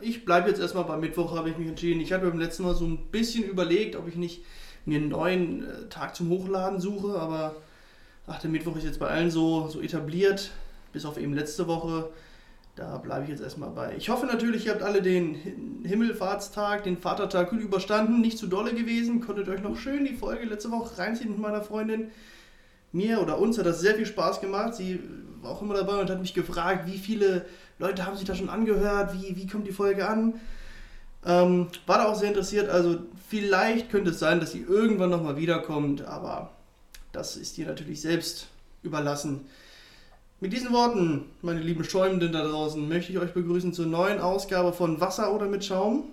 Ich bleibe jetzt erstmal beim Mittwoch, habe ich mich entschieden. Ich habe beim letzten Mal so ein bisschen überlegt, ob ich nicht mir einen neuen äh, Tag zum Hochladen suche, aber ach, der Mittwoch ist jetzt bei allen so, so etabliert, bis auf eben letzte Woche. Da bleibe ich jetzt erstmal bei. Ich hoffe natürlich, ihr habt alle den Himmelfahrtstag, den Vatertag gut überstanden. Nicht zu dolle gewesen. Konntet euch noch schön die Folge letzte Woche reinziehen mit meiner Freundin. Mir oder uns hat das sehr viel Spaß gemacht. Sie war auch immer dabei und hat mich gefragt, wie viele Leute haben sich da schon angehört, wie, wie kommt die Folge an. Ähm, war da auch sehr interessiert, also vielleicht könnte es sein, dass sie irgendwann nochmal wiederkommt, aber das ist dir natürlich selbst überlassen. Mit diesen Worten, meine lieben Schäumenden da draußen, möchte ich euch begrüßen zur neuen Ausgabe von Wasser oder mit Schaum.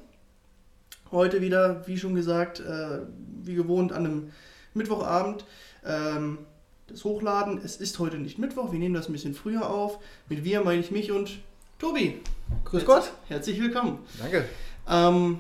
Heute wieder, wie schon gesagt, äh, wie gewohnt an einem Mittwochabend. Ähm, das Hochladen. Es ist heute nicht Mittwoch, wir nehmen das ein bisschen früher auf. Mit wir meine ich mich und Tobi. Grüß Gott. Herzlich willkommen. Danke. Ähm,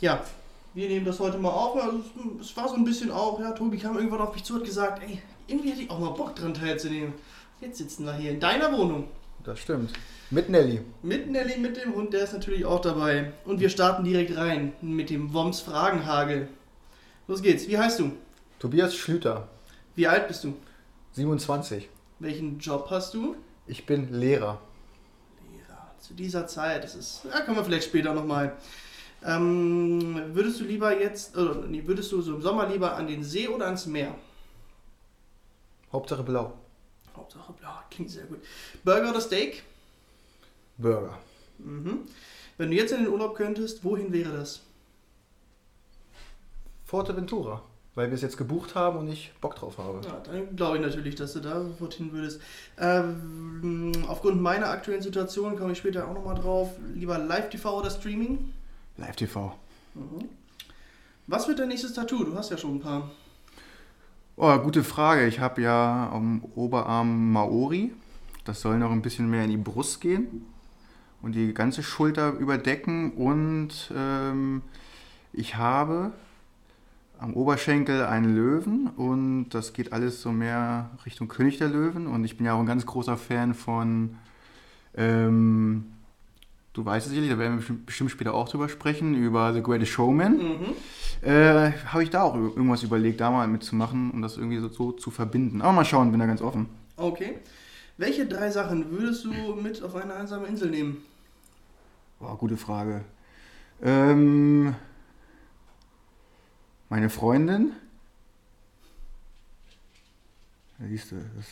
ja, wir nehmen das heute mal auf. Also, es war so ein bisschen auch, ja, Tobi kam irgendwann auf mich zu und hat gesagt, ey, irgendwie hätte ich auch mal Bock dran teilzunehmen. Jetzt sitzen wir hier in deiner Wohnung. Das stimmt. Mit Nelly. Mit Nelly, mit dem Hund, der ist natürlich auch dabei. Und wir starten direkt rein mit dem Woms Fragenhagel. Los geht's. Wie heißt du? Tobias Schlüter. Wie alt bist du? 27. Welchen Job hast du? Ich bin Lehrer zu dieser Zeit, das ist, ja, kommen wir vielleicht später nochmal. Ähm, würdest du lieber jetzt, oder nee, würdest du so im Sommer lieber an den See oder ans Meer? Hauptsache blau. Hauptsache blau, klingt sehr gut. Burger oder Steak? Burger. Mhm. Wenn du jetzt in den Urlaub könntest, wohin wäre das? Forteventura weil wir es jetzt gebucht haben und ich Bock drauf habe. Ja, dann glaube ich natürlich, dass du da sofort hin würdest. Ähm, aufgrund meiner aktuellen Situation komme ich später auch nochmal drauf. Lieber Live-TV oder Streaming? Live-TV. Mhm. Was wird dein nächstes Tattoo? Du hast ja schon ein paar. Oh, gute Frage. Ich habe ja am Oberarm Maori. Das soll noch ein bisschen mehr in die Brust gehen und die ganze Schulter überdecken. Und ähm, ich habe am Oberschenkel einen Löwen und das geht alles so mehr Richtung König der Löwen und ich bin ja auch ein ganz großer Fan von, ähm, du weißt es sicherlich, da werden wir bestimmt später auch drüber sprechen, über The Greatest Showman. Mhm. Äh, Habe ich da auch irgendwas überlegt, da mal mitzumachen und das irgendwie so, so zu verbinden. Aber mal schauen, bin da ganz offen. Okay. Welche drei Sachen würdest du mit auf eine einsame Insel nehmen? Boah, gute Frage. Ähm, meine Freundin, siehst du, das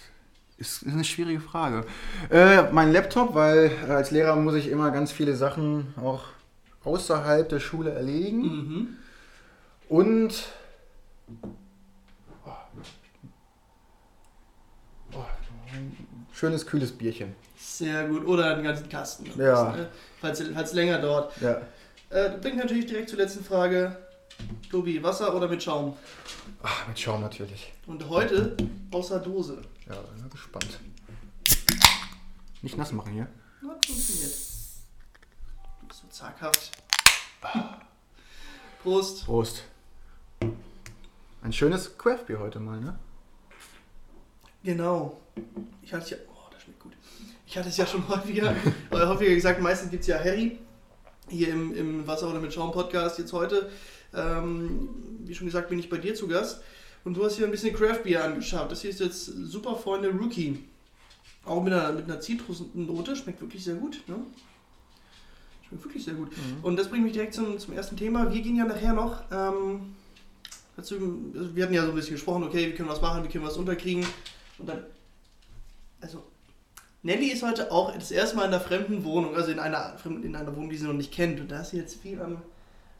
ist, eine schwierige Frage. Äh, mein Laptop, weil äh, als Lehrer muss ich immer ganz viele Sachen auch außerhalb der Schule erledigen. Mhm. Und oh, oh, ein schönes, kühles Bierchen. Sehr gut. Oder einen ganzen Kasten. Ja. Ne? falls es länger dauert. Ja. Äh, bringt natürlich direkt zur letzten Frage. Tobi, Wasser oder mit Schaum? Ach, mit Schaum natürlich. Und heute außer Dose. Ja, bin gespannt. Nicht nass machen hier. Na, funktioniert. Du bist so zaghaft. Prost. Prost. Ein schönes Craftbier heute mal, ne? Genau. Ich hatte es ja. Oh, das schmeckt gut. Ich hatte es ja schon häufiger, häufiger gesagt, meistens gibt es ja Harry hier im, im Wasser oder mit Schaum Podcast. Jetzt heute ähm, wie schon gesagt, bin ich bei dir zu Gast. Und du hast hier ein bisschen Craft Beer angeschaut. Das hier ist jetzt Super Freunde Rookie. Auch mit einer, mit einer Zitrusnote. Schmeckt wirklich sehr gut. Ne? Schmeckt wirklich sehr gut. Mhm. Und das bringt mich direkt zum, zum ersten Thema. Wir gehen ja nachher noch. Ähm, dazu, also wir hatten ja so ein bisschen gesprochen, okay, wie können wir was machen, wie können wir was unterkriegen. Und dann. Also, Nelly ist heute auch das erste Mal in einer fremden Wohnung, also in einer, in einer Wohnung, die sie noch nicht kennt. Und da ist sie jetzt viel am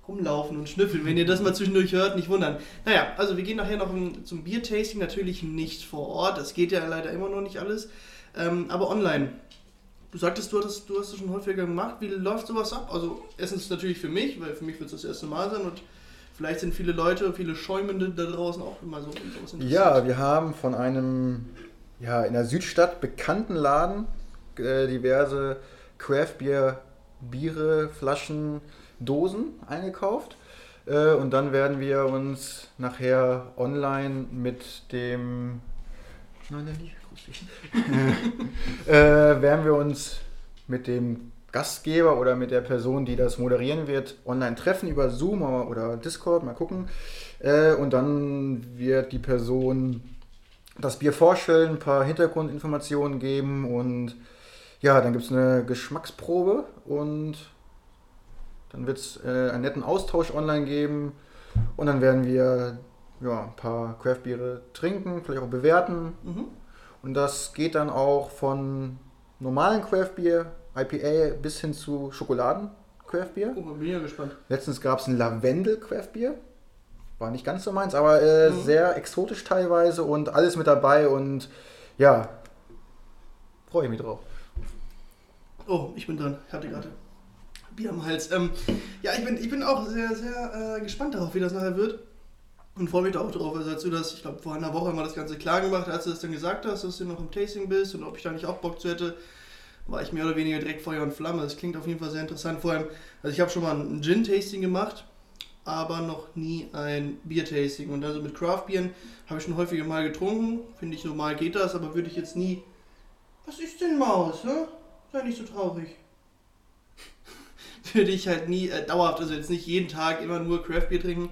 rumlaufen und schnüffeln. Wenn ihr das mal zwischendurch hört, nicht wundern. Naja, also wir gehen nachher noch zum Biertasting, natürlich nicht vor Ort, das geht ja leider immer noch nicht alles, ähm, aber online. du sagtest, du hast, du hast das schon häufiger gemacht. Wie läuft sowas ab? Also erstens natürlich für mich, weil für mich wird es das erste Mal sein und vielleicht sind viele Leute, viele Schäumende da draußen auch immer so. Ja, wir haben von einem ja, in der Südstadt bekannten Laden äh, diverse Craft Beer Biere, Flaschen, Dosen eingekauft. Äh, und dann werden wir uns nachher online mit dem Nein, nicht, äh, werden wir uns mit dem Gastgeber oder mit der Person, die das moderieren wird, online treffen über Zoom oder Discord, mal gucken. Äh, und dann wird die Person das Bier vorstellen, ein paar Hintergrundinformationen geben und ja, dann gibt es eine Geschmacksprobe und dann wird es äh, einen netten Austausch online geben und dann werden wir ja, ein paar Craftbiere trinken, vielleicht auch bewerten. Mhm. Und das geht dann auch von normalen Craftbier, IPA, bis hin zu Schokoladen Craftbier. Oh, bin ja gespannt. Letztens gab es ein Lavendel Craftbier. War nicht ganz so meins, aber äh, mhm. sehr exotisch teilweise und alles mit dabei und ja, freue ich mich drauf. Oh, ich bin dran. Ich hatte gerade Bier am Hals. Ähm, ja, ich bin, ich bin auch sehr, sehr äh, gespannt darauf, wie das nachher wird. Und freue mich da auch drauf. Also als du das, ich glaube, vor einer Woche mal das Ganze klar gemacht, als du das dann gesagt hast, dass du noch im Tasting bist und ob ich da nicht auch Bock zu hätte, war ich mehr oder weniger direkt Feuer und Flamme. Das klingt auf jeden Fall sehr interessant. Vor allem, also ich habe schon mal ein Gin-Tasting gemacht, aber noch nie ein Bier-Tasting. Und also mit Craft-Bieren habe ich schon häufiger mal getrunken. Finde ich, normal geht das, aber würde ich jetzt nie. Was ist denn Maus, ne? Sei nicht so traurig. Würde ich halt nie äh, dauerhaft, also jetzt nicht jeden Tag immer nur Craft-Bier trinken.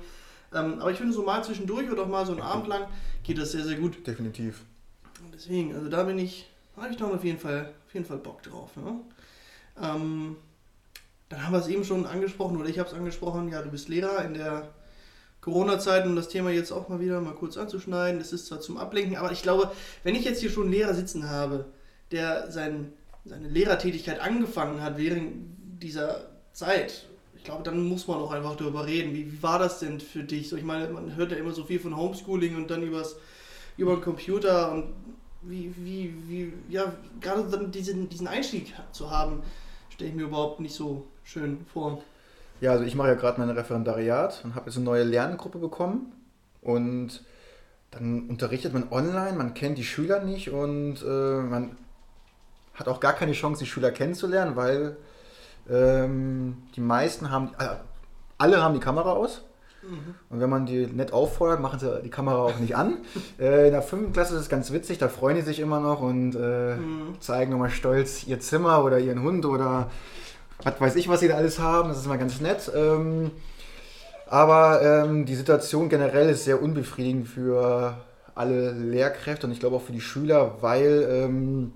Ähm, aber ich finde, so mal zwischendurch oder auch mal so einen Abend lang geht das sehr, sehr gut. Definitiv. Und deswegen, also da bin ich, da habe ich doch auf jeden Fall, auf jeden Fall Bock drauf. Ne? Ähm, dann haben wir es eben schon angesprochen, oder ich habe es angesprochen, ja, du bist Lehrer in der Corona-Zeit, um das Thema jetzt auch mal wieder mal kurz anzuschneiden. Es ist zwar zum Ablenken, aber ich glaube, wenn ich jetzt hier schon einen Lehrer sitzen habe, der sein, seine Lehrertätigkeit angefangen hat während dieser Zeit, ich glaube, dann muss man auch einfach darüber reden. Wie, wie war das denn für dich? So, ich meine, man hört ja immer so viel von Homeschooling und dann übers, über den Computer und wie, wie, wie, ja, gerade dann diesen, diesen Einstieg zu haben, stelle ich mir überhaupt nicht so schön vor. Ja, also ich mache ja gerade mein Referendariat und habe jetzt eine neue Lerngruppe bekommen und dann unterrichtet man online, man kennt die Schüler nicht und äh, man hat auch gar keine Chance, die Schüler kennenzulernen, weil ähm, die meisten haben, äh, alle haben die Kamera aus. Mhm. Und wenn man die nett auffordert, machen sie die Kamera auch nicht an. äh, in der fünften Klasse ist es ganz witzig, da freuen die sich immer noch und äh, mhm. zeigen nochmal stolz ihr Zimmer oder ihren Hund oder was weiß ich, was sie da alles haben. Das ist immer ganz nett. Ähm, aber ähm, die Situation generell ist sehr unbefriedigend für alle Lehrkräfte und ich glaube auch für die Schüler, weil ähm,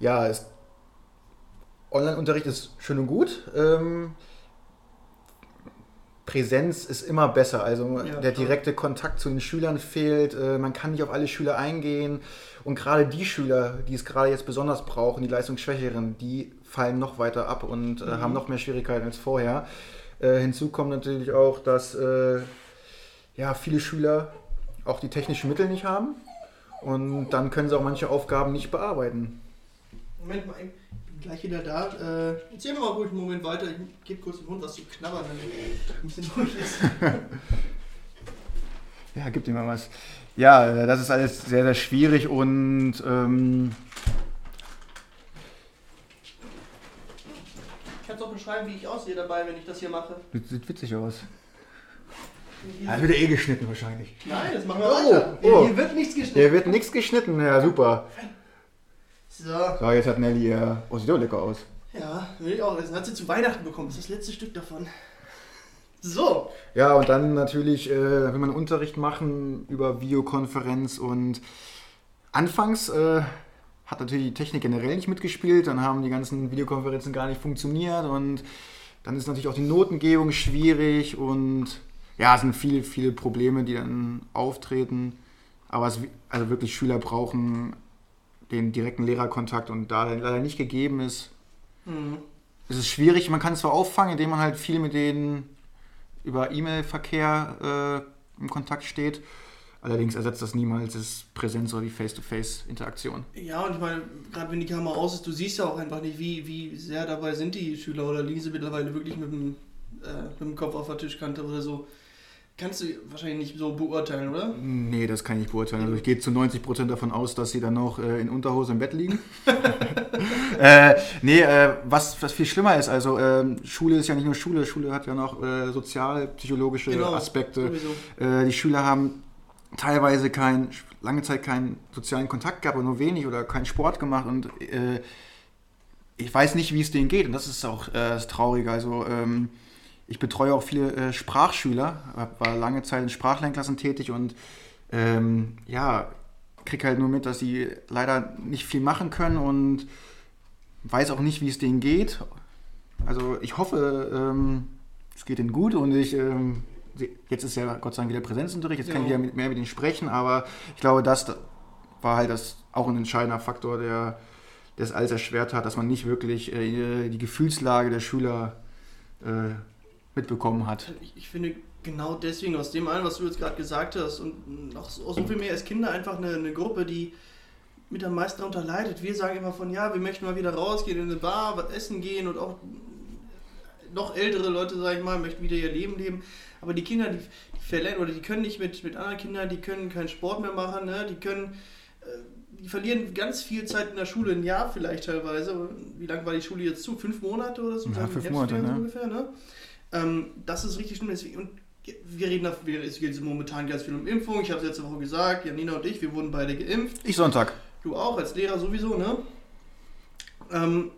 ja, es Online-Unterricht ist schön und gut. Ähm, Präsenz ist immer besser. Also ja, der direkte. Kontakt zu den Schülern fehlt. Äh, man kann nicht auf alle Schüler eingehen. Und gerade die Schüler, die es gerade jetzt besonders brauchen, die Leistungsschwächeren, die fallen noch weiter ab und äh, mhm. haben noch mehr Schwierigkeiten als vorher. Äh, hinzu kommt natürlich auch, dass äh, ja, viele Schüler auch die technischen Mittel nicht haben. Und dann können sie auch manche Aufgaben nicht bearbeiten. Moment mal, gleich wieder da. Äh, erzähl mir mal ruhig einen Moment weiter. Ich gebe kurz dem Hund was zu knabbern, wenn er ein bisschen ruhig ist. ja, gib ihm mal was. Ja, das ist alles sehr, sehr schwierig und ähm, ich kann es auch beschreiben, wie ich aussehe dabei, wenn ich das hier mache. Das sieht witzig aus. Ja, wird eh geschnitten wahrscheinlich. Nein, das machen wir oh, weiter. Oh. Hier wird nichts geschnitten. Hier wird nichts geschnitten, ja super. So. So, jetzt hat Nelly ihr. Oh, sieht doch lecker aus. Ja, will ich auch essen. Hat sie zu Weihnachten bekommen. Das ist das letzte Stück davon. So. Ja, und dann natürlich äh, will man Unterricht machen über Videokonferenz und anfangs äh, hat natürlich die Technik generell nicht mitgespielt, dann haben die ganzen Videokonferenzen gar nicht funktioniert und dann ist natürlich auch die Notengebung schwierig und ja, es sind viele, viele Probleme, die dann auftreten. Aber es, also wirklich Schüler brauchen den direkten Lehrerkontakt und da leider nicht gegeben ist, mhm. ist es schwierig. Man kann es zwar auffangen, indem man halt viel mit denen über E-Mail-Verkehr äh, im Kontakt steht, Allerdings ersetzt das niemals das Präsenz oder die Face-to-Face-Interaktion. Ja, und ich meine, gerade wenn die Kamera aus ist, du siehst ja auch einfach nicht, wie, wie sehr dabei sind die Schüler oder liegen sie mittlerweile wirklich mit dem, äh, mit dem Kopf auf der Tischkante oder so. Kannst du wahrscheinlich nicht so beurteilen, oder? Nee, das kann ich nicht beurteilen. Also ich gehe zu 90% davon aus, dass sie dann noch äh, in Unterhose im Bett liegen. äh, nee, äh, was, was viel schlimmer ist, also ähm, Schule ist ja nicht nur Schule, Schule hat ja noch äh, sozial-psychologische Genau, Aspekte. Äh, die Schüler haben teilweise kein, lange Zeit keinen sozialen Kontakt gehabt oder nur wenig oder keinen Sport gemacht und äh, ich weiß nicht, wie es denen geht und das ist auch äh, das Traurige. Also ähm, ich betreue auch viele äh, Sprachschüler, war lange Zeit in Sprachlernklassen tätig und ähm, ja, krieg halt nur mit, dass sie leider nicht viel machen können und weiß auch nicht, wie es denen geht. Also ich hoffe, ähm, es geht ihnen gut und ich ähm, jetzt ist ja Gott sei Dank wieder Präsenzunterricht, jetzt kann ich Ja. mit, mehr mit ihnen sprechen, aber ich glaube, das war halt das auch ein entscheidender Faktor, der das alles erschwert hat, dass man nicht wirklich äh, die Gefühlslage der Schüler äh, mitbekommen hat. Ich, ich finde genau deswegen, aus dem allen, was du jetzt gerade gesagt hast, und noch so- so viel mehr als Kinder einfach eine, eine Gruppe, die mit am meisten darunter leidet. Wir sagen immer von, ja, wir möchten mal wieder rausgehen in eine Bar, was essen gehen und auch noch ältere Leute, sag ich mal, möchten wieder ihr Leben leben. Aber die Kinder, die, die verlernen oder die können nicht mit, mit anderen Kindern, die können keinen Sport mehr machen, ne? die können, äh, die verlieren ganz viel Zeit in der Schule, ein Jahr vielleicht teilweise. Wie lange war die Schule jetzt zu? Fünf Monate oder so? Ja, fünf Monate, ne? ungefähr, ne? Ähm, das ist richtig schlimm. Und wir reden, da- es geht momentan ganz viel um Impfung. Ich habe es letzte Woche gesagt, Janina und ich, wir wurden beide geimpft. Ich Sonntag. Du auch, als Lehrer sowieso, ne? Ähm,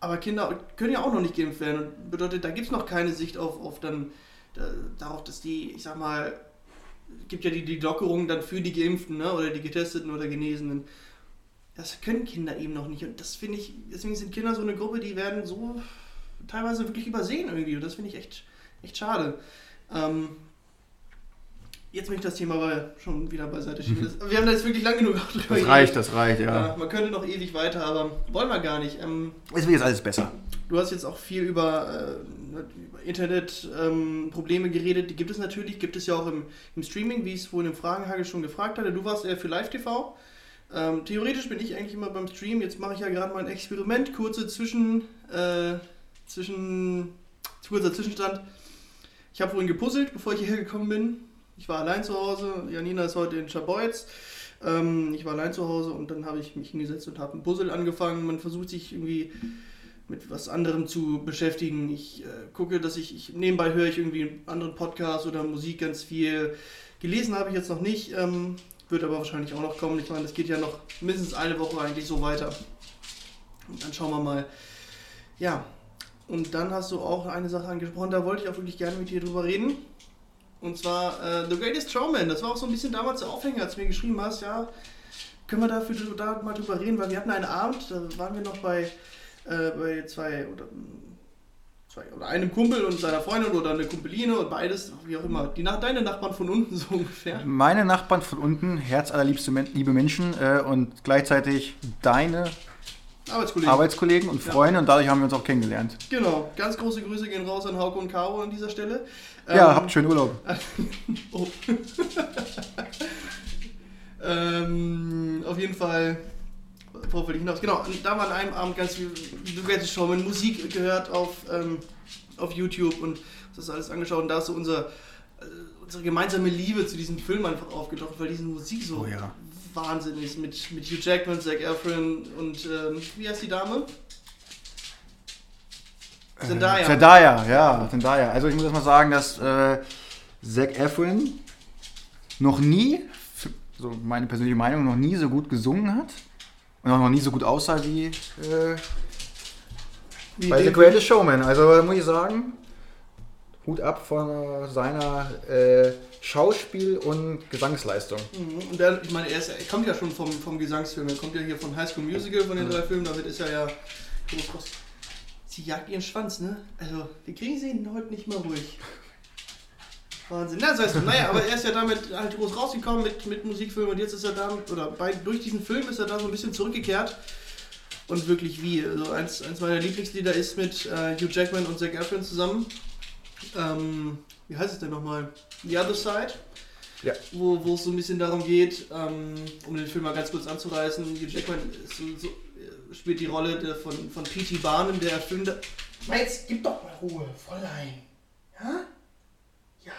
aber Kinder können ja auch noch nicht geimpft werden. Bedeutet, da gibt es noch keine Sicht auf, auf dann da, darauf, dass die, ich sag mal, gibt ja die, die Lockerung dann für die Geimpften, ne? Oder die Getesteten oder Genesenen. Das können Kinder eben noch nicht. Und das finde ich, deswegen sind Kinder so eine Gruppe, die werden so teilweise wirklich übersehen irgendwie. Und das finde ich echt, echt schade. Ähm, jetzt möchte ich das Thema aber schon wieder beiseite schieben. Das, wir haben da jetzt wirklich lange genug drüber Das reicht, das reicht, ja. Ja, man könnte noch ewig weiter, aber wollen wir gar nicht. Ähm, Es wird jetzt alles besser. du hast jetzt auch viel über, äh, Internet-Probleme geredet. Die gibt es natürlich, gibt es ja auch im, im Streaming, wie ich es vorhin im Fragenhagel schon gefragt hatte. Du warst eher für Live-TV. Ähm, theoretisch bin ich eigentlich immer beim Stream. Jetzt mache ich ja gerade mal ein Experiment, kurze Zwischen, äh, Zwischen, kurzer Zwischenstand. Ich habe vorhin gepuzzelt, bevor ich hierher gekommen bin. Ich war allein zu Hause. Janina ist heute in Schaboiz. Ähm, ich war allein zu Hause und dann habe ich mich hingesetzt und habe ein Puzzle angefangen. Man versucht sich irgendwie mit was anderem zu beschäftigen. Ich äh, gucke, dass ich, ich nebenbei höre ich irgendwie einen anderen Podcast oder Musik ganz viel. Gelesen habe ich jetzt noch nicht, ähm, wird aber wahrscheinlich auch noch kommen. Ich meine, das geht ja noch mindestens eine Woche eigentlich so weiter. Und dann schauen wir mal. Ja, und dann hast du auch eine Sache angesprochen, da wollte ich auch wirklich gerne mit dir drüber reden. Und zwar äh, The Greatest Showman. Das war auch so ein bisschen damals der Aufhänger, als du mir geschrieben hast, ja, können wir dafür da mal drüber reden, weil wir hatten einen Abend, da waren wir noch bei, äh, bei zwei oder mm, zwei oder einem Kumpel und seiner Freundin oder eine Kumpeline und beides, wie auch immer. Die nach deine Nachbarn von unten so ungefähr. Meine Nachbarn von unten, herzallerliebste liebe Menschen äh, und gleichzeitig deine Arbeitskollegen. Arbeitskollegen und Ja. Freunde und dadurch haben wir uns auch kennengelernt. Genau, ganz große Grüße gehen raus an Hauke und Caro an dieser Stelle. Ja, Ähm, habt schönen Urlaub. Oh. ähm, auf jeden Fall, worauf will ich hinaus? Genau, da war an einem Abend ganz viel, du hättest schon mit Musik gehört auf, ähm, auf YouTube und das alles angeschaut und da ist so unser, äh, unsere gemeinsame Liebe zu diesem Film einfach aufgetaucht, weil diese Musik so Oh ja. Wahnsinn ist mit, mit Hugh Jackman, Zac Efron und ähm, wie heißt die Dame? Zendaya. Äh, Zendaya, ja, Zendaya. Also ich muss erst mal sagen, dass äh, Zac Efron noch nie, so meine persönliche Meinung, noch nie so gut gesungen hat und auch noch nie so gut aussah wie äh, Wie bei The Greatest Showman. Also da muss ich sagen, Hut ab von seiner äh, Schauspiel- und Gesangsleistung. Mhm, Und der, ich meine, er, ist, er kommt ja schon vom, vom Gesangsfilm, er kommt ja hier von High School Musical, von den drei Filmen, damit ist er ja groß. Sie jagt ihren Schwanz, ne? Also, wir kriegen sie heute nicht mal ruhig. Wahnsinn. Na, das heißt, naja, aber er ist ja damit halt groß rausgekommen mit, mit Musikfilmen und jetzt ist er damit, oder bei, durch diesen Film ist er da so ein bisschen zurückgekehrt. Und wirklich wie. Also eins, eins meiner Lieblingslieder ist mit äh, Hugh Jackman und Zac Efron zusammen. Ähm, wie heißt es denn nochmal? The Other Side. Ja. wo, wo es so ein bisschen darum geht, ähm, um den Film mal ganz kurz anzureißen, Hugh Jackman ist so, so, äh, spielt die Rolle der, von, von P.T. Barnum, der Erfinder... Jetzt gib doch mal Ruhe, Fräulein. Ja? Ja.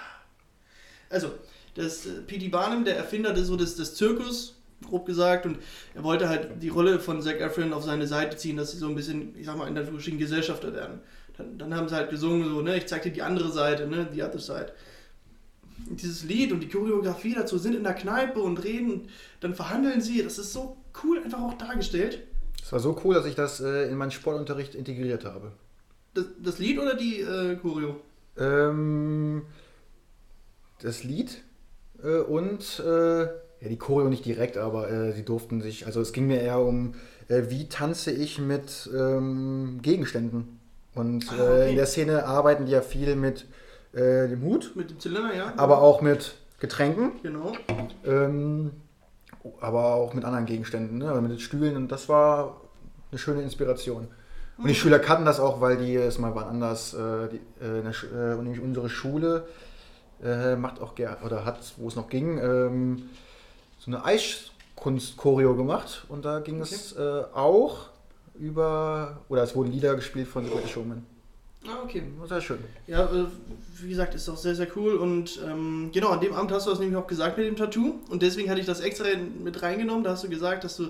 Also, das äh, P.T. Barnum, der Erfinder des, so des, des Zirkus, grob gesagt, und er wollte halt die Rolle von Zac Efron auf seine Seite ziehen, dass sie so ein bisschen, ich sag mal, in der Gesellschafter werden. Dann, dann haben sie halt gesungen, so, ne, ich zeig dir die andere Seite, ne, the other side. Und dieses Lied und die Choreografie dazu sind in der Kneipe und reden, dann verhandeln sie, das ist so cool einfach auch dargestellt. Es war so cool, dass ich das äh, in meinen Sportunterricht integriert habe. Das, das Lied oder die äh, Choreo? Ähm, das Lied äh, und äh, ja, die Choreo nicht direkt, aber äh, sie durften sich, also es ging mir eher um, äh, wie tanze ich mit ähm, Gegenständen. Und Ah, äh, okay. in der Szene arbeiten die ja viel mit äh, dem Hut, Mit dem Zylinder, ja? aber auch mit Getränken, Genau. ähm, aber auch mit anderen Gegenständen, ne? mit den Stühlen und das war eine schöne Inspiration. Und die Schüler kannten das auch, weil die es mal wann anders, äh, die, äh, Sch äh, nämlich unsere Schule äh, macht auch gerne, oder hat, wo es noch ging, ähm, so eine Eiskunst-Choreo gemacht und da ging es äh, auch über, oder es wurden Lieder gespielt von The Greatest Showman. Ah, okay. Sehr schön. Ja, äh, wie gesagt, ist auch sehr, sehr cool. Und ähm, genau, an dem Abend hast du das nämlich auch gesagt mit dem Tattoo. Und deswegen hatte ich das extra mit reingenommen. Da hast du gesagt, dass du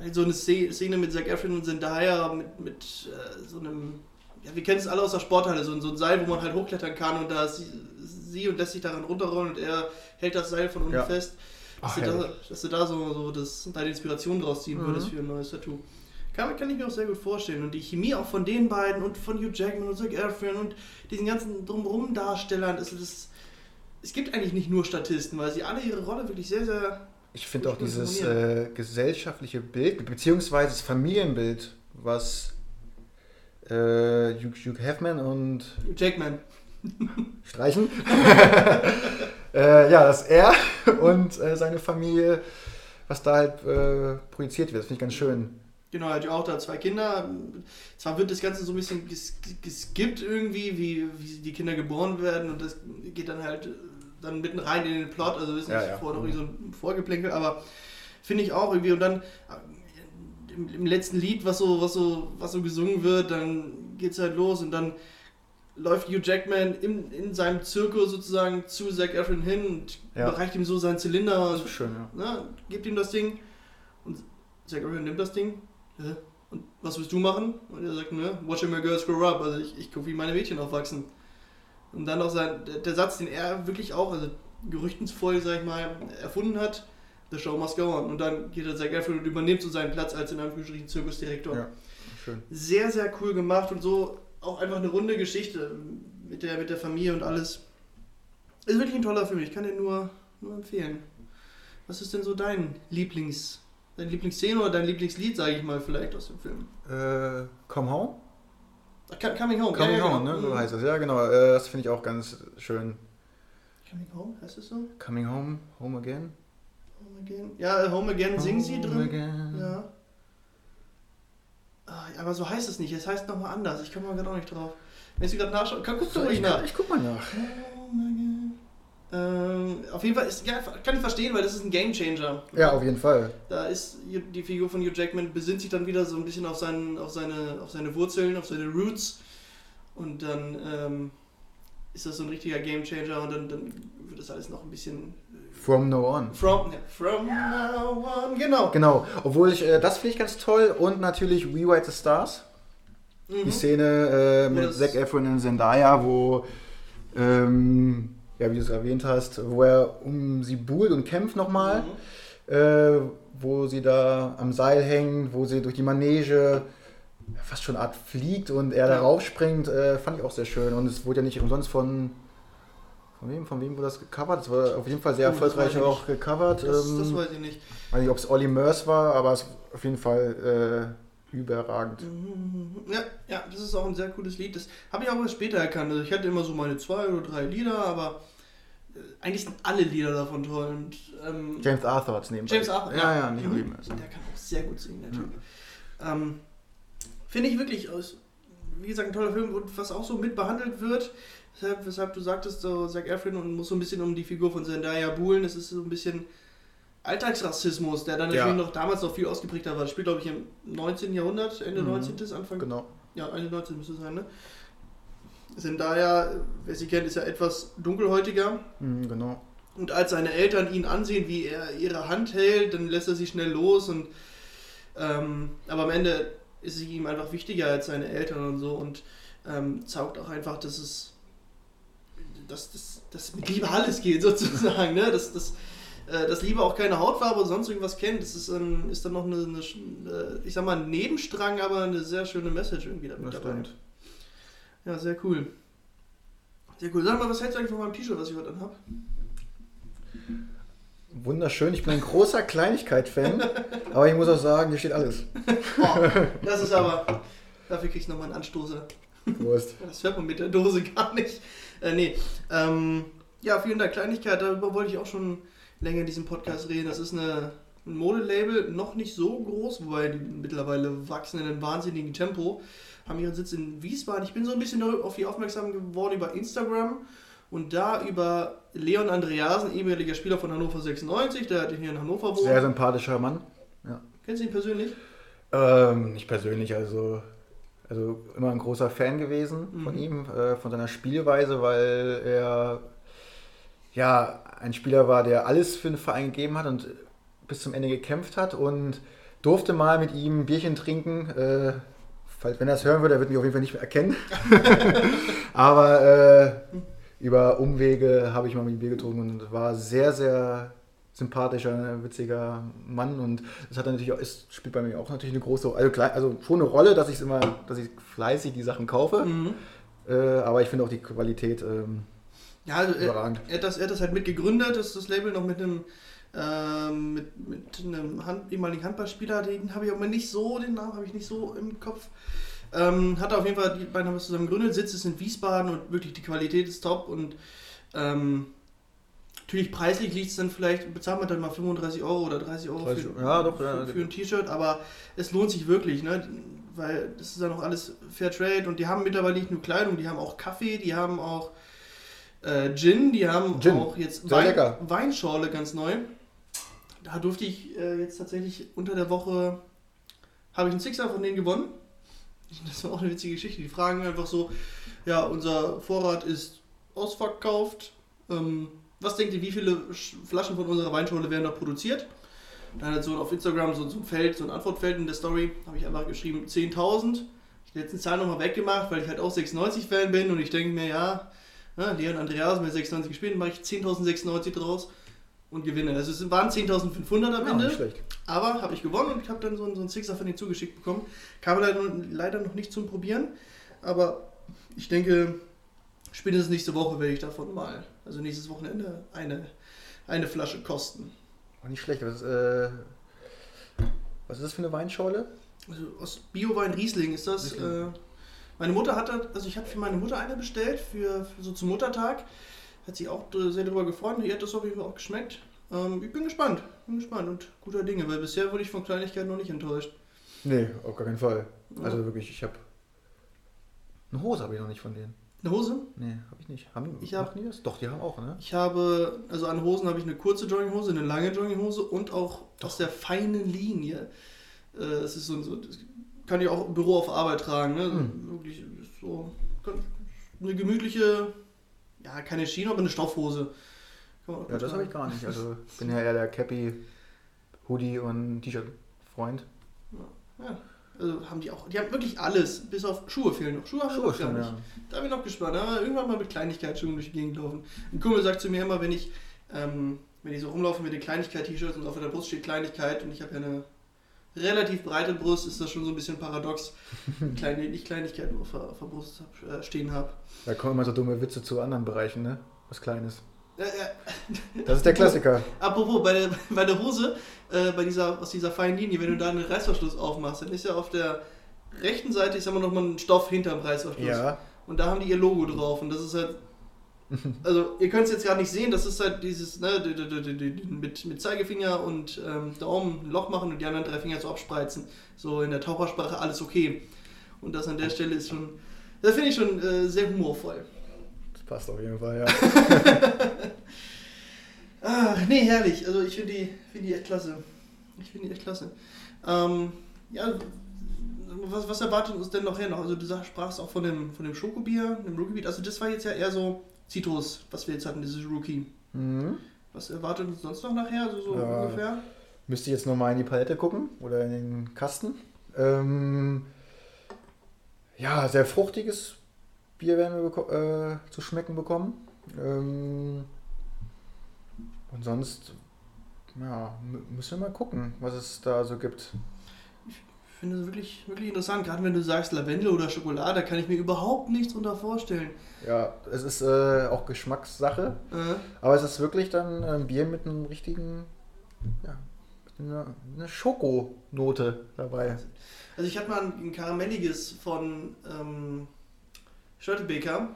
halt so eine Sze- Szene mit Zac Efron und Zendaya mit, mit äh, so einem, ja, wir kennen es alle aus der Sporthalle, so, so ein Seil, wo man halt hochklettern kann und da ist sie, sie und lässt sich daran runterrollen und er hält das Seil von unten Ja. fest. Dass, Ach, du da, dass du da so, so das, deine Inspiration draus ziehen Mhm. würdest für ein neues Tattoo. Kann, kann ich mir auch sehr gut vorstellen. Und die Chemie auch von den beiden und von Hugh Jackman und Zac Efron und diesen ganzen drumherum Darstellern, ist das, es gibt eigentlich nicht nur Statisten, weil sie alle ihre Rolle wirklich sehr, sehr Ich finde auch dieses äh, gesellschaftliche Bild, beziehungsweise das Familienbild, was äh, Hugh, Hugh Hefman und Hugh Jackman. streichen. äh, ja, dass er und äh, seine Familie, was da halt äh, projiziert wird, das finde ich ganz schön. Genau, er hat ja auch da zwei Kinder. Zwar wird das Ganze so ein bisschen ges geskippt irgendwie, wie, wie die Kinder geboren werden und das geht dann halt dann mitten rein in den Plot, also ist nicht Ja, ja. vorher noch irgendwie so ein Vorgeplänkel, aber finde ich auch irgendwie und dann im, im letzten Lied, was so, was so, was so gesungen wird, dann geht's halt los und dann läuft Hugh Jackman in, in seinem Zirkus sozusagen zu Zac Efron hin und Ja. überreicht ihm so seinen Zylinder und schön, ja. na, gibt ihm das Ding und Zac Efron nimmt das Ding. Und was willst du machen? Und er sagt, ne, watching my girls grow up. Also ich, ich gucke, wie meine Mädchen aufwachsen. Und dann noch sein, der, der Satz, den er wirklich auch, also gerüchtensvoll, sag ich mal, erfunden hat, the show must go on. Und dann geht er Zac Efron und übernimmt so seinen Platz als in Anführungsstrichen Zirkusdirektor. Ja. Schön. Sehr, sehr cool gemacht und so auch einfach eine runde Geschichte mit der, mit der Familie und alles. Ist wirklich ein toller Film, ich kann den nur, nur empfehlen. Was ist denn so dein Lieblings, deine Lieblingsszene oder dein Lieblingslied, sage ich mal, vielleicht aus dem Film? Äh, Come Home? Ach, Co- Coming Home. Coming ja, ja, Home, genau. ne? So Mhm. heißt das. Ja, genau. Äh, das finde ich auch ganz schön. Coming Home, heißt es so? Coming Home, Home Again. Home Again? Ja, äh, Home Again singen sie Home drin. Again. Ja. Ah, aber so heißt es nicht, es heißt nochmal anders. Ich komme mal gerade auch nicht drauf. Wenn ich gerade nachschaue, guck doch So, ruhig ich, nach. ich guck mal nach. Ähm, auf jeden Fall ist, ja, kann ich verstehen, weil das ist ein Gamechanger. Ja, auf jeden Fall. Da ist die Figur von Hugh Jackman besinnt sich dann wieder so ein bisschen auf, seinen, auf, seine, auf seine Wurzeln, auf seine Roots. Und dann ähm, ist das so ein richtiger Gamechanger und dann, dann wird das alles noch ein bisschen. From No On. From, ja, from now on, genau. Genau, obwohl ich, äh, das finde ich ganz toll und natürlich We White the Stars. Mhm. Die Szene äh, mit Zac Efron und Zendaya, wo, ähm, ja, wie du es erwähnt hast, wo er um sie buhlt und kämpft nochmal, Mhm. äh, wo sie da am Seil hängt, wo sie durch die Manege fast schon eine Art fliegt und er Ja. darauf springt, äh, fand ich auch sehr schön. Und es wurde ja nicht umsonst von, von wem, von wem wurde das gecovert? Es war auf jeden Fall sehr Oh, das erfolgreich ich auch gecovert. Das, ähm, das weiß ich nicht. weiß nicht, ob es Olli Murs war, aber es ist auf jeden Fall äh, überragend. Mhm. Ja, ja, das ist auch ein sehr cooles Lied. Das habe ich auch erst später erkannt. Also ich hatte immer so meine zwei oder drei Lieder, aber eigentlich sind alle Lieder davon toll. Und, ähm, James Arthur hat es nebenbei. James Arthur, Ja, ja, nicht Mhm. Murs. Der kann auch sehr gut singen, der Typ. Ähm, Finde ich wirklich aus, wie gesagt, ein toller Film und was auch so mit behandelt wird, weshalb, weshalb du sagtest, so Zac Efron und muss so ein bisschen um die Figur von Zendaya buhlen, es ist so ein bisschen Alltagsrassismus, der dann Ja. natürlich noch damals noch viel ausgeprägter war. Das spielt, glaube ich, im 19. Jahrhundert, Ende Mhm. 19. Anfang Genau. ja, Ende 19 müsste es sein, ne? Zendaya, wer sie kennt, ist ja etwas dunkelhäutiger. Mhm, genau. Und als seine Eltern ihn ansehen, wie er ihre Hand hält, dann lässt er sie schnell los. Und, ähm, aber am Ende ist sie ihm einfach wichtiger als seine Eltern und so. Und ähm, zeigt auch einfach, dass es dass, dass, dass mit Liebe alles geht, sozusagen. Ne? Dass, dass, äh, dass Liebe auch keine Hautfarbe oder sonst irgendwas kennt. Das ist, ähm, ist dann noch eine, eine, ich sag mal, ein Nebenstrang, aber eine sehr schöne Message irgendwie damit Das dabei. stimmt. Ja, sehr cool. Sehr cool. Sag mal, was hältst du eigentlich von meinem T-Shirt, was ich heute anhab? Wunderschön. Ich bin ein großer Kleinigkeit-Fan. aber ich muss auch sagen, hier steht alles. Oh, das ist aber. Dafür kriegst du nochmal einen Anstoßer. Wurst. Das hört man mit der Dose gar nicht. Äh, nee. Ähm, ja, vielen Dank. Kleinigkeit, darüber wollte ich auch schon länger in diesem Podcast reden. Das ist eine, ein Modelabel, noch nicht so groß, wobei die mittlerweile wachsen in einem wahnsinnigen Tempo. Haben ihren Sitz in Wiesbaden. Ich bin so ein bisschen auf die aufmerksam geworden über Instagram und da über Leon Andreasen, ehemaliger Spieler von Hannover 96, der hier in Hannover wohnt. Sehr sympathischer Mann. Kennst du ihn persönlich? Ähm, nicht persönlich, also, also immer ein großer Fan gewesen von Mhm. ihm, äh, von seiner Spielweise, weil er ja ein Spieler war, der alles für den Verein gegeben hat und bis zum Ende gekämpft hat und durfte mal mit ihm ein Bierchen trinken. Äh, falls, wenn er es hören würde, er wird mich auf jeden Fall nicht mehr erkennen. Aber äh, über Umwege habe ich mal mit ihm Bier getrunken und war sehr, sehr sympathischer, witziger Mann und das hat dann natürlich auch, ist, spielt bei mir auch natürlich eine große, also, also schon eine Rolle, dass ich immer, dass ich fleißig die Sachen kaufe, Mhm. äh, aber ich finde auch die Qualität ähm, Ja, also er, überragend. er, hat das, er hat das halt mit gegründet, das, das Label noch mit einem, ähm, mit, mit einem Hand, ehemaligen Handballspieler, den habe ich aber nicht so, den Namen habe ich nicht so im Kopf. Ähm, hat er auf jeden Fall, die beiden haben es zusammen gegründet, Sitz ist in Wiesbaden und wirklich die Qualität ist top und ähm, natürlich preislich liegt es dann vielleicht, bezahlt man dann mal 35 Euro oder 30 Euro 30 für, ja, doch, ja. für, für ein T-Shirt, aber es lohnt sich wirklich, ne? weil das ist ja noch alles Fair Trade und die haben mittlerweile nicht nur Kleidung, die haben auch Kaffee, die haben auch äh, Gin, die haben Gin. auch jetzt lecker. Weinschorle ganz neu. Da durfte ich äh, jetzt tatsächlich unter der Woche, habe ich einen Sixer von denen gewonnen. Das war auch eine witzige Geschichte. Die fragen einfach so, ja, unser Vorrat ist ausverkauft. Ähm, was denkt ihr, wie viele Sch- Flaschen von unserer Weinschorle werden noch produziert? Dann hat so auf Instagram so, ein Feld, so ein Antwortfeld in der Story, habe ich einfach geschrieben 10.000. Ich habe jetzt eine Zahl nochmal weggemacht, weil ich halt auch 96-Fan bin und ich denke mir, ja, ja Leon Andreas mit 96 gespielt, mache ich 10.096 draus und gewinne. Also es waren 10.500 am Ende, nicht schlecht. aber habe ich gewonnen und ich habe dann so, einen- so einen Sixer von denen zugeschickt bekommen. Kam leider, leider noch nicht zum Probieren, aber ich denke, spätestens nächste Woche werde ich davon mal, also nächstes Wochenende, eine, eine Flasche kosten. War nicht schlecht. Was, äh, was ist das für eine Weinschorle? Also aus Biowein Riesling ist das. Riesling. Äh, meine Mutter hat das, also ich habe für meine Mutter eine bestellt, für, für so zum Muttertag. Hat sie auch äh, sehr darüber gefreut und ihr hat das auf jeden Fall auch geschmeckt. Ähm, ich bin gespannt, bin gespannt und guter Dinge, weil bisher wurde ich von Kleinigkeiten noch nicht enttäuscht. Nee, auf gar keinen Fall. Ja. Also wirklich, ich habe eine Hose habe ich noch nicht von denen. Eine Hose? Nee, habe ich nicht. Haben, Ich hab- die das? Doch, die haben auch, ne? Ich habe, also an Hosen habe ich eine kurze Jogginghose, eine lange Jogginghose und auch aus der feinen Linie. Äh, Es ist so, so das kann ich auch im Büro auf Arbeit tragen. Ne? Hm. Wirklich so eine gemütliche, ja keine Schiene, aber eine Stoffhose. Ja, das habe ich gar nicht. Also ich bin ja eher der Cappy, Hoodie und T-Shirt-Freund. Ja, also haben die auch, die haben wirklich alles, bis auf Schuhe fehlen noch. Schuhe haben Schuhe schon, nicht. ja. Da bin ich noch gespannt. Aber irgendwann mal mit Kleinigkeitsschuhen durch die Gegend laufen. Ein Kumpel sagt zu mir immer, wenn ich, ähm, wenn ich so rumlaufe mit den Kleinigkeit-T-Shirts und auf der Brust steht Kleinigkeit und ich habe ja eine relativ breite Brust, ist das schon so ein bisschen paradox, kleine, nicht Kleinigkeiten auf der, auf der Brust hab, äh, stehen habe. Da kommen immer so dumme Witze zu anderen Bereichen, ne? Was Kleines. Äh, äh, Das ist der Klassiker. apropos, bei der, bei der Hose, äh, bei dieser, aus dieser feinen Linie, wenn du da einen Reißverschluss aufmachst, dann ist ja auf der rechten Seite, ich sag mal, nochmal ein Stoff hinterm Reißverschluss. Ja. Und da haben die ihr Logo drauf. Und das ist halt. Also, ihr könnt es jetzt gar nicht sehen, das ist halt dieses, ne, mit, mit Zeigefinger und ähm, Daumen ein Loch machen und die anderen drei Finger so abspreizen. So in der Tauchersprache alles okay. Und das an der Stelle ist schon, das finde ich schon äh, sehr humorvoll. Das passt auf jeden Fall, ja. Ach, nee, herrlich. Also ich finde die, find die echt klasse. Ich finde die echt klasse. Ähm, ja, was, was erwartet uns denn noch her noch? Also du sprachst auch von dem, von dem Schokobier, dem Rookie-Beat. Also das war jetzt ja eher so Zitrus, was wir jetzt hatten, dieses Rookie. Mhm. Was erwartet uns sonst noch nachher, also so Ja. ungefähr? Müsste ich jetzt nochmal in die Palette gucken oder in den Kasten. Ähm, ja, sehr fruchtiges Bier werden wir äh, zu schmecken bekommen. Ähm, und sonst, ja, mü- müssen wir mal gucken, was es da so gibt. Ich finde es wirklich, wirklich interessant. Gerade wenn du sagst Lavendel oder Schokolade, da kann ich mir überhaupt nichts drunter vorstellen. Ja, es ist äh, auch Geschmackssache, Äh, aber es ist wirklich dann ein Bier mit einem richtigen, ja, mit einer, einer Schokonote dabei. Also ich hatte mal ein, karamelliges von ähm, Störtebeker.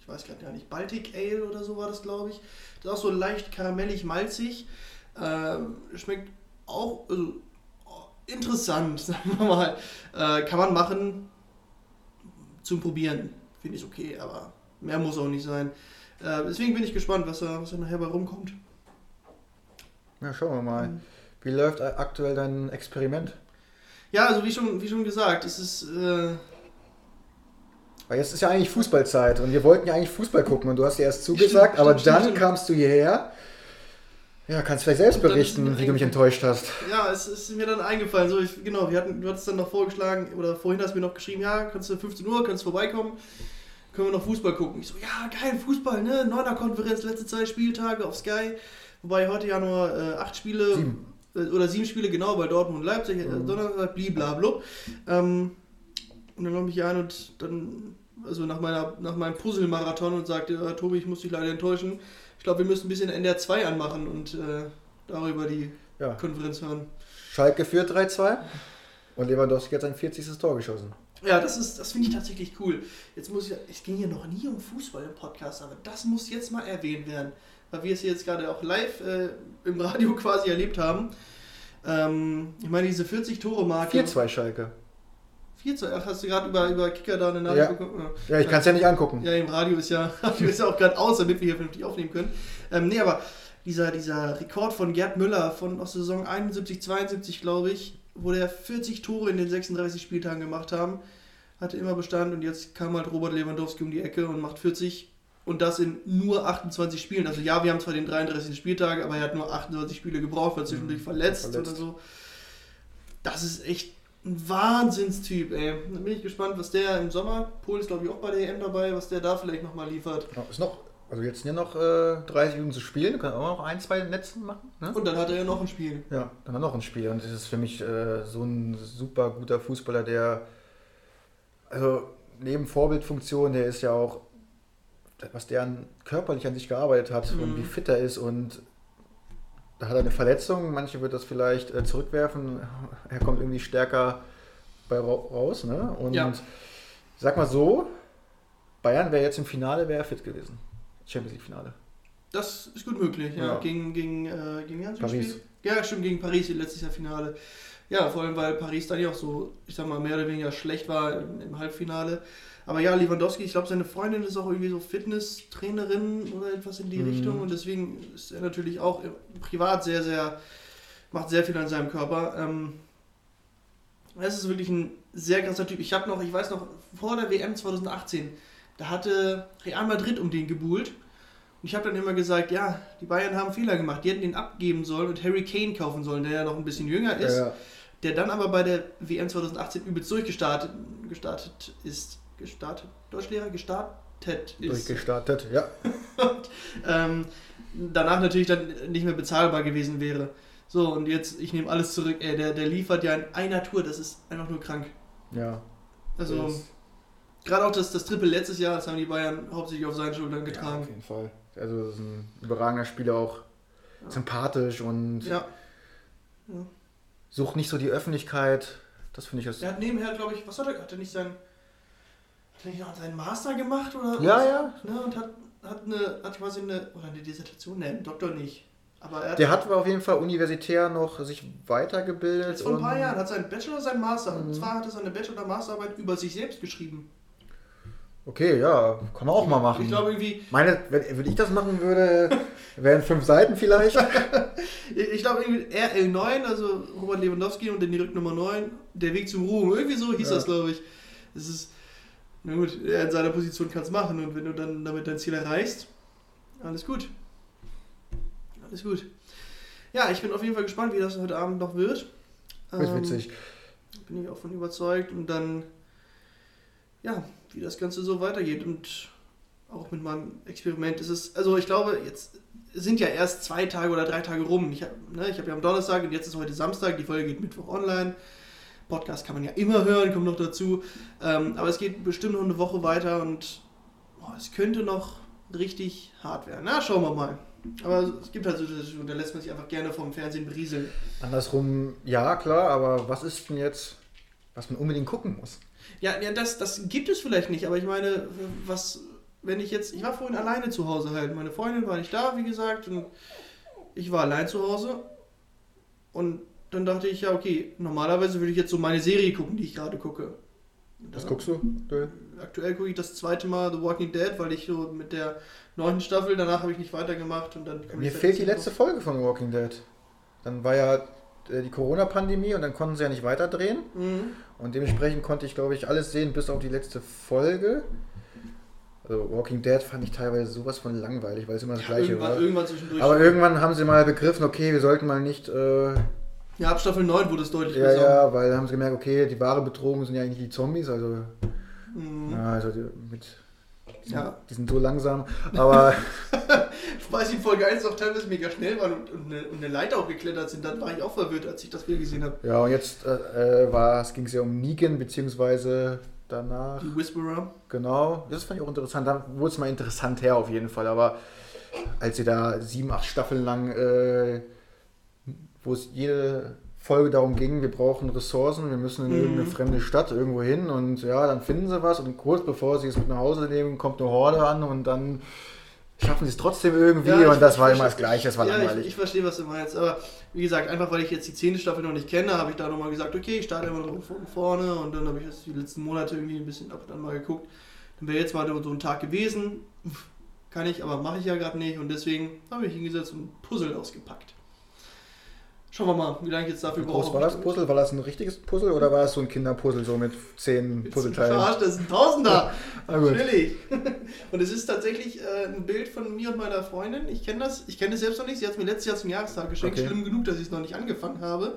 Ich weiß gerade gar nicht, Baltic Ale oder so war das, glaube ich. Das ist auch so leicht karamellig, malzig. Ähm, schmeckt auch also, interessant, sagen wir mal. Äh, kann man machen zum Probieren. Finde ich okay, aber mehr muss auch nicht sein. Äh, deswegen bin ich gespannt, was da, was da nachher bei rumkommt. Ja, schauen wir mal. Mhm. Wie läuft aktuell dein Experiment? Ja, also wie schon, wie schon gesagt, es ist äh, Weil jetzt ist ja eigentlich Fußballzeit und wir wollten ja eigentlich Fußball gucken und du hast ja erst zugesagt, Stimmt, aber stimmt, dann stimmt. kamst du hierher. Ja, kannst vielleicht selbst berichten, wie du mich enttäuscht hast. Ja, es ist mir dann eingefallen. So, ich, genau, wir hatten, du hattest dann noch vorgeschlagen, oder vorhin hast du mir noch geschrieben, ja, kannst du 15 Uhr, kannst vorbeikommen, können wir noch Fußball gucken. Ich so, ja, geil, Fußball, ne? Neuner Konferenz, letzte zwei Spieltage auf Sky. Wobei heute ja nur äh, acht Spiele Sieben. äh, oder sieben Spiele genau bei Dortmund und Leipzig, äh, Mhm. Donnerstag, bliblablub. Ähm, und dann komme ich hier an und dann, also nach, meiner, nach meinem Puzzle-Marathon und sagte, ja, Tobi, ich muss dich leider enttäuschen. Ich glaube, wir müssen ein bisschen NDR 2 anmachen und äh, darüber die Ja. Konferenz hören. Schalke führt 3-2 und Lewandowski hat sein 40. Tor geschossen. Ja, das ist, das finde ich tatsächlich cool. Jetzt muss ich, es ging hier noch nie um Fußball im Podcast, aber das muss jetzt mal erwähnt werden, weil wir es jetzt gerade auch live äh, im Radio quasi erlebt haben. Ähm, ich meine, diese 40 Tore Marke. 4-2 Schalke. 4 zu, ach, hast du gerade über, über Kicker da eine Nachricht Ja. bekommen? Ja, ich kann es ja nicht angucken. Ja, im Radio ist ja, Radio ist ja auch gerade aus, damit wir hier vernünftig aufnehmen können. Ähm, nee, aber dieser, dieser Rekord von Gerd Müller von aus der Saison 71, 72, glaube ich, wo der 40 Tore in den 36 Spieltagen gemacht haben, hatte immer Bestand und jetzt kam halt Robert Lewandowski um die Ecke und macht 40 und das in nur 28 Spielen. Also ja, wir haben zwar den 33. Spieltag, aber er hat nur 28 Spiele gebraucht, war zwischendurch Mhm, verletzt, verletzt. oder so. Das ist echt ein Wahnsinnstyp, ey. Da bin ich gespannt, was der im Sommer, Polen ist glaube ich auch bei der EM dabei, was der da vielleicht nochmal liefert. Ja, Ist noch, also jetzt sind ja noch äh, 30 Minuten zu spielen, kann auch noch ein, zwei Netzen machen. Ne? Und dann hat er ja noch ein Spiel. Ja, dann haben wir noch ein Spiel. Und das ist für mich äh, so ein super guter Fußballer, der, also neben Vorbildfunktion, der ist ja auch, was der an, körperlich an sich gearbeitet hat und Mhm. wie fit er ist. Und da hat er eine Verletzung. Manche wird das vielleicht äh, zurückwerfen. Er kommt irgendwie stärker bei ra raus. Ne? Und Ja. sag mal so, Bayern wäre jetzt im Finale, wäre er fit gewesen. Champions League Finale. Das ist gut möglich, ja. Ja. Gegen, gegen, äh, gegen sie Paris. gespielt? Ja, stimmt, gegen Paris, letztes Jahr Finale. Ja, vor allem, weil Paris dann ja auch so, ich sag mal, mehr oder weniger schlecht war im, im Halbfinale. Aber ja, Lewandowski, ich glaube, seine Freundin ist auch irgendwie so Fitnesstrainerin oder etwas in die Mhm. Richtung. Und deswegen ist er natürlich auch privat sehr, sehr, macht sehr viel an seinem Körper. Ähm, es ist wirklich ein sehr krasser Typ. Ich habe noch, ich weiß noch, vor der WM 2018, da hatte Real Madrid um den gebuhlt. Und ich habe dann immer gesagt, ja, die Bayern haben Fehler gemacht. Die hätten den abgeben sollen und Harry Kane kaufen sollen, der ja noch ein bisschen jünger ist. Ja, Der dann aber bei der WM 2018 übelst durchgestartet gestartet ist. Gestartet? Deutschlehrer? Gestartet ist. durchgestartet, ja. ähm, danach natürlich dann nicht mehr bezahlbar gewesen wäre. So, und jetzt, ich nehme alles zurück. Ey, der, der liefert ja in einer Tour, das ist einfach nur krank. Ja. Also, Das- gerade auch das, das Triple letztes Jahr, das haben die Bayern hauptsächlich auf seinen Schultern Ja, getragen. auf jeden Fall. Also das ist ein überragender Spieler, auch Ja. sympathisch und Ja. sucht nicht so die Öffentlichkeit. Das finde ich das. Der hat nebenher, glaube ich, was hat er, hat er nicht sein, hat er nicht noch seinen Master gemacht oder Ja, was? ja. Ne, und hat, hat eine, hat quasi eine, oder eine Dissertation, ne, einen Doktor nicht. Aber er hat Der hat auf jeden Fall universitär noch sich weitergebildet. vor ein paar und- Jahren hat seinen Bachelor, seinen Master. Mhm. Und zwar hat er seine Bachelor-Masterarbeit über sich selbst geschrieben. Okay, ja, kann man auch mal machen. Ich glaube irgendwie, Meine, wenn, wenn ich das machen würde, wären fünf Seiten vielleicht. ich glaube irgendwie RL9, also Robert Lewandowski und dann die Rücknummer 9, der Weg zum Ruhm. Irgendwie so hieß Ja. das, glaube ich. Das ist, na gut, er in seiner Position kann es machen und wenn du dann damit dein Ziel erreichst, alles gut. Alles gut. Ja, ich bin auf jeden Fall gespannt, wie das heute Abend noch wird. Wird Ähm, witzig. Bin ich auch von überzeugt und dann, ja, wie das Ganze so weitergeht und auch mit meinem Experiment ist es, also ich glaube, jetzt sind ja erst zwei Tage oder drei Tage rum. Ich habe ne, ich hab ja am Donnerstag und jetzt ist heute Samstag, die Folge geht Mittwoch online. Podcast kann man ja immer hören, kommt noch dazu. Ähm, aber es geht bestimmt noch eine Woche weiter und boah, es könnte noch richtig hart werden. Na, schauen wir mal. Aber es gibt halt so Situationen, da lässt man sich einfach gerne vom Fernsehen berieseln. Andersrum, ja, klar, aber was ist denn jetzt, was man unbedingt gucken muss? Ja, ja das, das gibt es vielleicht nicht, aber ich meine, was, wenn ich jetzt, ich war vorhin alleine zu Hause halt, meine Freundin war nicht da, wie gesagt, und ich war allein zu Hause und dann dachte ich, ja, okay, normalerweise würde ich jetzt so meine Serie gucken, die ich gerade gucke. Was guckst du? du? Aktuell gucke ich das zweite Mal The Walking Dead, weil ich so mit der neunten Staffel, danach habe ich nicht weitergemacht und dann... Mir fehlt die letzte Folge von Walking Dead. Dann war ja die Corona-Pandemie und dann konnten sie ja nicht weiterdrehen. Mhm. Und dementsprechend konnte ich, glaube ich, alles sehen, bis auf die letzte Folge. Also Walking Dead fand ich teilweise sowas von langweilig, weil es immer das Ja, gleiche irgendwann, war. irgendwann zwischendurch. Aber irgendwann haben sie mal begriffen, okay, wir sollten mal nicht, äh, ja, ab Staffel 9 wurde es deutlich ja, besser. ja, weil haben sie gemerkt, okay, die wahre Bedrohung sind ja eigentlich die Zombies, also, Mhm. ja, also die, mit, die, sind, Ja. die sind so langsam, aber Wobei sie in Folge 1 auch teilweise mega schnell waren und, und, eine, und eine Leiter auch geklettert sind, dann war ich auch verwirrt, als ich das Bild gesehen habe. ja, und jetzt äh, äh, ging es ja um Negan, beziehungsweise danach, Die Whisperer. genau, das fand ich auch interessant, da wurde es mal interessant her auf jeden Fall, aber als sie da sieben, acht Staffeln lang, äh, wo es jede Folge darum ging, wir brauchen Ressourcen, wir müssen in Mhm. irgendeine fremde Stadt irgendwo hin und ja, dann finden sie was und kurz bevor sie es mit nach Hause nehmen, kommt eine Horde an und dann schaffen sie es trotzdem irgendwie Ja, und das war immer das Gleiche, das war ja, langweilig. Ich, ich verstehe, was du meinst. Aber wie gesagt, einfach weil ich jetzt die zehnte Staffel noch nicht kenne, habe ich da nochmal gesagt, okay, ich starte immer noch von vorne und dann habe ich jetzt die letzten Monate irgendwie ein bisschen ab und an mal geguckt. Dann wäre jetzt mal so ein Tag gewesen. Kann ich, aber mache ich ja gerade nicht und deswegen habe ich hingesetzt und ein Puzzle ausgepackt. Schauen wir mal, wie lange ich jetzt dafür Wie groß brauche. war das Puzzle? War das ein richtiges Puzzle oder war das so ein Kinderpuzzle so mit zehn Puzzleteilen? Verarscht, das ist ein Tausender. Gut. Natürlich. Und es ist tatsächlich äh, ein Bild von mir und meiner Freundin. Ich kenne das, ich kenne es selbst noch nicht. Sie hat es mir letztes Jahr zum Jahrestag geschenkt. Okay. Schlimm genug, dass ich es noch nicht angefangen habe,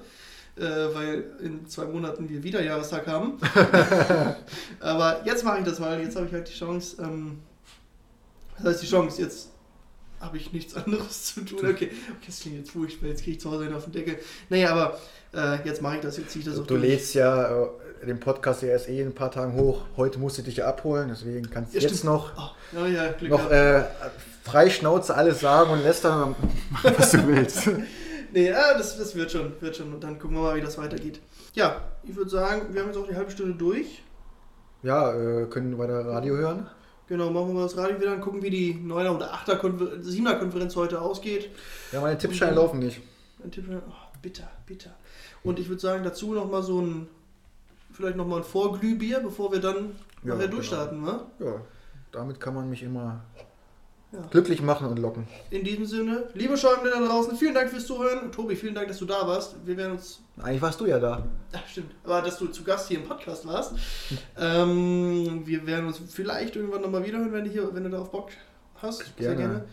äh, weil in zwei Monaten wir wieder Jahrestag haben. Aber jetzt mache ich das mal. Jetzt habe ich halt die Chance. Ähm, was heißt die Chance? Jetzt habe ich nichts anderes zu tun. Okay, das klingt jetzt furchtbar. Jetzt kriege ich zu Hause einen auf den Deckel. Naja, aber äh, jetzt mache ich das. Jetzt ziehe ich das auch Du lädst ja äh, den Podcast ja erst eh in ein paar Tagen hoch. Heute musst du dich ja abholen, deswegen kannst du Ja, jetzt stimmt. noch, Oh, ja, ja, noch äh, frei Schnauze alles sagen und lässt dann machen, was du willst. Nee, ah, das, das wird schon, wird schon. Und dann gucken wir mal, wie das weitergeht. Ja, ich würde sagen, wir haben jetzt auch die halbe Stunde durch. Ja, äh, können weiter Radio hören. Genau, machen wir mal das Radio wieder an, gucken, wie die 9er oder 8er Konfer 7er Konferenz heute ausgeht. Ja, meine Tippscheine laufen nicht. Ein Tipp, oh, bitter, bitter. Und ich würde sagen, dazu nochmal so ein, vielleicht nochmal ein Vorglühbier, bevor wir dann Ja, nachher genau. durchstarten, ne? Ja, damit kann man mich immer Ja. glücklich machen und locken. In diesem Sinne, liebe Schäumende da draußen, vielen Dank fürs Zuhören. Tobi, vielen Dank, dass du da warst. Wir werden uns Eigentlich warst du ja da. Ach, stimmt. Aber dass du zu Gast hier im Podcast warst. ähm, wir werden uns vielleicht irgendwann nochmal wiederhören, wenn du, hier, wenn du darauf Bock hast. Sehr Gerne. gerne.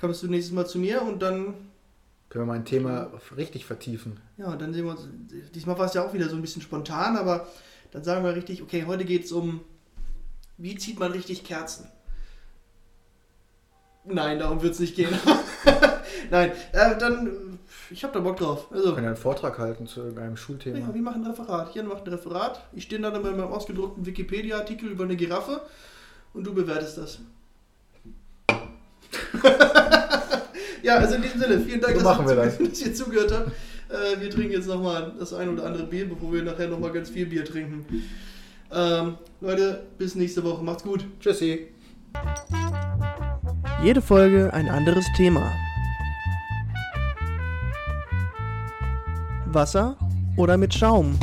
Kommst du nächstes Mal zu mir und dann, Können wir mal ein Thema richtig vertiefen. ja, und dann sehen wir uns. Diesmal war es ja auch wieder so ein bisschen spontan, aber dann sagen wir richtig, okay, heute geht es um, wie zieht man richtig Kerzen? Nein, darum wird es nicht gehen. Nein, äh, dann, ich habe da Bock drauf. Also, Wir können ja einen Vortrag halten zu irgendeinem Ja, Schulthema. wir machen ein Referat. Jan macht ein Referat. Ich stehe dann mit meinem ausgedruckten Wikipedia-Artikel über eine Giraffe und du bewertest das. ja, also in diesem Sinne, vielen Dank, So dass, ihr, wir zuge- dass ihr zugehört habt. Äh, wir trinken jetzt nochmal das ein oder andere Bier, bevor wir nachher nochmal ganz viel Bier trinken. Ähm, Leute, bis nächste Woche. Macht's gut. Tschüssi. Jede Folge ein anderes Thema. Wasser oder mit Schaum?